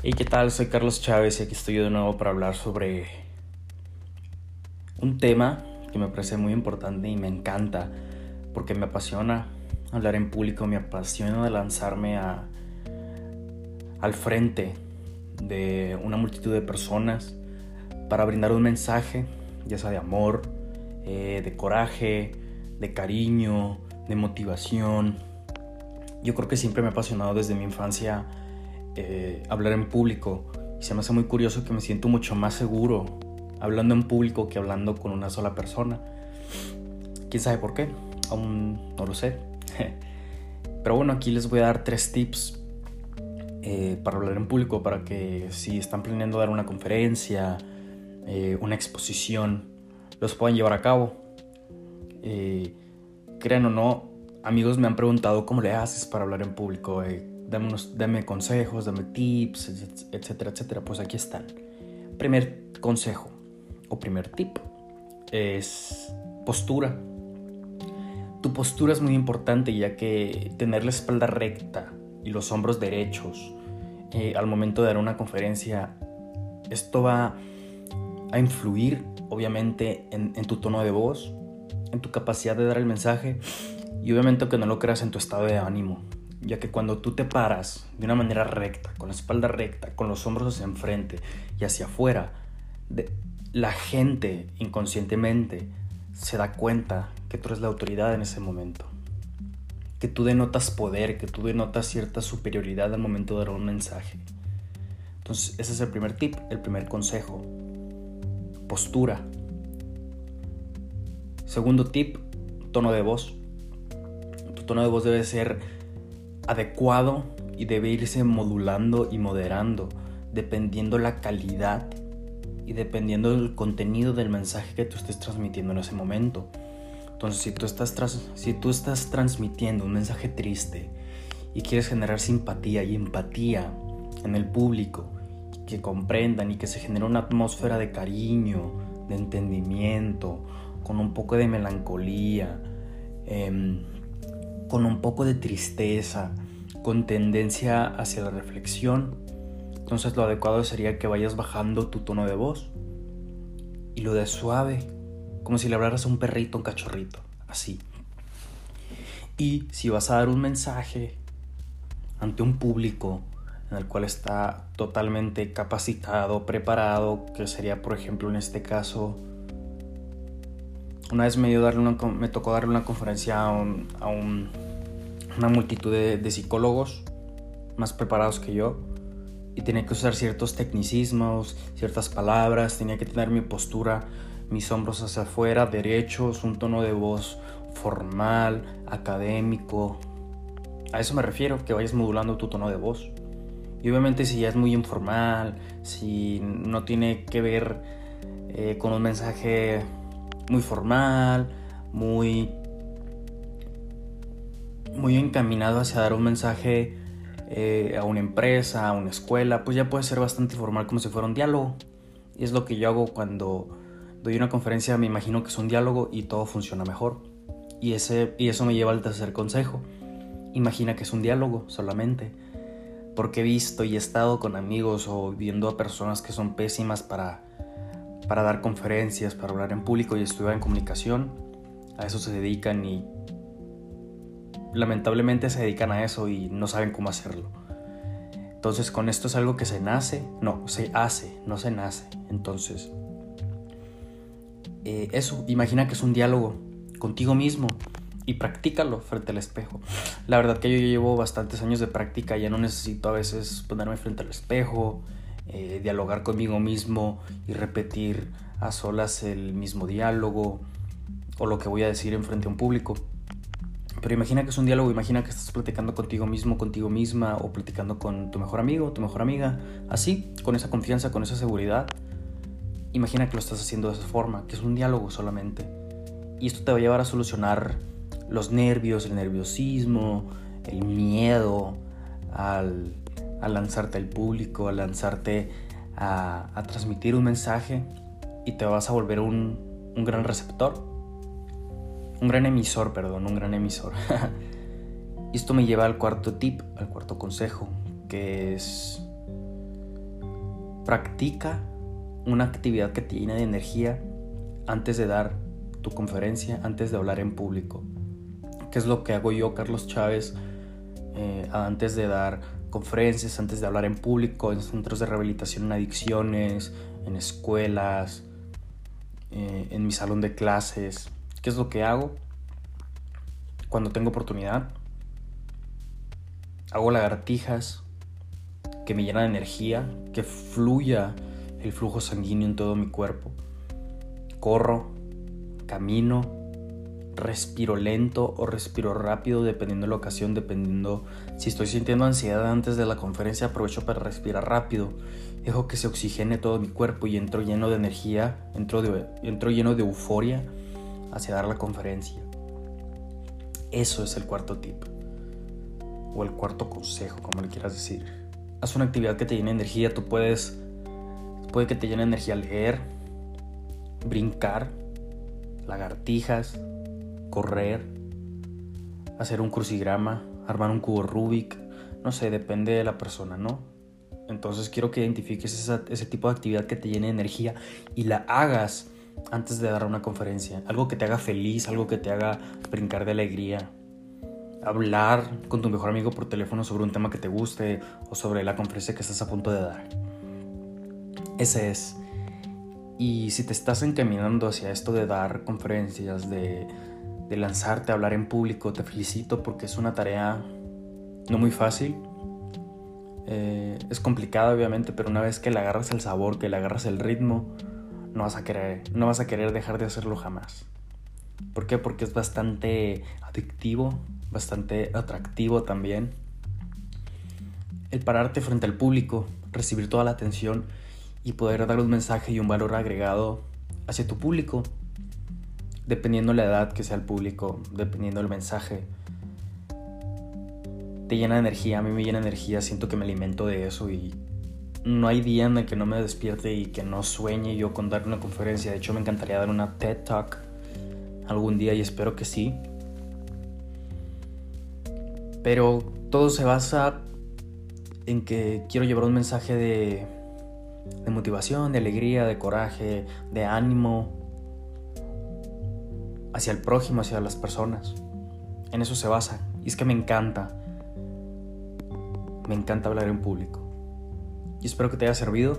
Hey, ¿qué tal? Soy Carlos Chávez y aquí estoy de nuevo para hablar sobre un tema que me parece muy importante y me encanta porque me apasiona hablar en público, me apasiona lanzarme a, al frente de una multitud de personas para brindar un mensaje, ya sea de amor, eh, de coraje, de cariño, de motivación. Yo creo que siempre me ha apasionado desde mi infancia eh, hablar en público y se me hace muy curioso que me siento mucho más seguro hablando en público que hablando con una sola persona. ¿Quién sabe por qué? Aún no lo sé. Pero bueno, aquí les voy a dar tres tips eh, para hablar en público, para que si están planeando dar una conferencia, eh, una exposición, los puedan llevar a cabo. crean o no, amigos me han preguntado cómo le haces para hablar en público dame, dame consejos, dame tips, etcétera, etcétera. Pues aquí están. Primer consejo o primer tip es postura. Tu postura es muy importante ya que tener la espalda recta y los hombros derechos eh, al momento de dar una conferencia, esto va a influir obviamente en, en, tu tono de voz, en tu capacidad de dar el mensaje y obviamente que no lo creas en tu estado de ánimo ya que cuando tú te paras de una manera recta, con la espalda recta, con los hombros hacia enfrente y hacia afuera, la gente inconscientemente se da cuenta que tú eres la autoridad en ese momento. Que tú denotas poder, que tú denotas cierta superioridad al momento de dar un mensaje. Entonces, ese es el primer tip, el primer consejo. Postura. Segundo tip, tono de voz. Tu tono de voz debe ser adecuado y debe irse modulando y moderando dependiendo la calidad y dependiendo del contenido del mensaje que tú estés transmitiendo en ese momento. Entonces, si tú estás, si tú estás transmitiendo un mensaje triste y quieres generar simpatía y empatía en el público, que comprendan y que se genere una atmósfera de cariño, de entendimiento, con un poco de melancolía, eh, con un poco de tristeza, con tendencia hacia la reflexión. Entonces lo adecuado sería que vayas bajando tu tono de voz y lo de suave, como si le hablaras a un perrito, un cachorrito, así. Y si vas a dar un mensaje ante un público en el cual está totalmente capacitado, preparado, que sería por ejemplo en este caso una vez me, dio darle me tocó darle una conferencia a, una multitud de, psicólogos más preparados que yo y tenía que usar ciertos tecnicismos, ciertas palabras, tenía que tener mi postura, mis hombros hacia afuera, derechos, un tono de voz formal, académico. A eso me refiero, que vayas modulando tu tono de voz. Y obviamente si ya es muy informal, si no tiene que ver eh, con un mensaje muy formal, muy, muy encaminado hacia dar un mensaje eh, a una empresa, a una escuela, pues ya puede ser bastante formal como si fuera un diálogo. Y es lo que yo hago cuando doy una conferencia, me imagino que es un diálogo y todo funciona mejor. Y, ese, y eso me lleva al tercer consejo. Imagina que es un diálogo solamente. Porque he visto y he estado con amigos o viendo a personas que son pésimas para para dar conferencias, para hablar en público y estudiar en comunicación. A eso se dedican y lamentablemente se dedican a eso y no saben cómo hacerlo. Entonces con esto es algo que se nace, no, se hace, no se nace. Entonces, eh, eso, imagina que es un diálogo contigo mismo y practícalo frente al espejo. La verdad que yo llevo bastantes años de práctica, ya no necesito a veces ponerme frente al espejo, eh, dialogar conmigo mismo y repetir a solas el mismo diálogo o lo que voy a decir en frente a un público. Pero imagina que es un diálogo, imagina que estás platicando contigo mismo, contigo misma o platicando con tu mejor amigo, tu mejor amiga, así, con esa confianza, con esa seguridad. Imagina que lo estás haciendo de esa forma, que es un diálogo solamente. Y esto te va a llevar a solucionar los nervios, el nerviosismo, el miedo al a lanzarte al público, a lanzarte a, transmitir un mensaje y te vas a volver un, gran receptor, un gran emisor, perdón, un gran emisor. y esto me lleva al cuarto tip, al cuarto consejo, que es practica una actividad que te llene de energía antes de dar tu conferencia, antes de hablar en público. ¿Qué es lo que hago yo, Carlos Chávez, eh, antes de dar conferencias, antes de hablar en público, en centros de rehabilitación en adicciones, en escuelas, eh, en mi salón de clases? ¿Qué es lo que hago? Cuando tengo oportunidad, hago lagartijas que me llenan de energía, que fluya el flujo sanguíneo en todo mi cuerpo. Corro, camino, respiro lento o respiro rápido dependiendo de la ocasión, dependiendo si estoy sintiendo ansiedad antes de la conferencia, aprovecho para respirar rápido. Dejo que se oxigene todo mi cuerpo y entro lleno de energía, entro, entro lleno de euforia hacia dar la conferencia. Eso es el cuarto tip. O el cuarto consejo, como le quieras decir. Haz una actividad que te llene energía. Tú puedes Puede que te llene energía leer, brincar, lagartijas, correr, hacer un crucigrama, armar un cubo Rubik, no sé, depende de la persona, ¿no? Entonces quiero que identifiques ese tipo de actividad que te llene energía y la hagas antes de dar una conferencia. Algo que te haga feliz, algo que te haga brincar de alegría. Hablar con tu mejor amigo por teléfono sobre un tema que te guste o sobre la conferencia que estás a punto de dar. Ese es. Y si te estás encaminando hacia esto de dar conferencias, de, lanzarte a hablar en público, te felicito porque es una tarea no muy fácil. Eh, es complicada obviamente, pero una vez que le agarras el sabor, que le agarras el ritmo, no vas a querer, no vas a querer dejar de hacerlo jamás. ¿Por qué? Porque es bastante adictivo, bastante atractivo también. El pararte frente al público, recibir toda la atención y poder dar un mensaje y un valor agregado hacia tu público, dependiendo la edad que sea el público, dependiendo el mensaje. Te llena de energía, a mí me llena de energía, siento que me alimento de eso y no hay día en el que no me despierte y que no sueñe yo con dar una conferencia. De hecho, me encantaría dar una TED Talk algún día y espero que sí. Pero todo se basa en que quiero llevar un mensaje de de motivación, de alegría, de coraje, de ánimo hacia el prójimo, hacia las personas. En eso se basa. Y es que me encanta. Me encanta hablar en público. Y espero que te haya servido.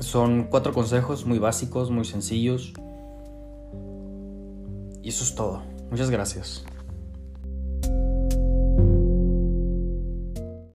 Son cuatro consejos muy básicos, muy sencillos. Y eso es todo. Muchas gracias.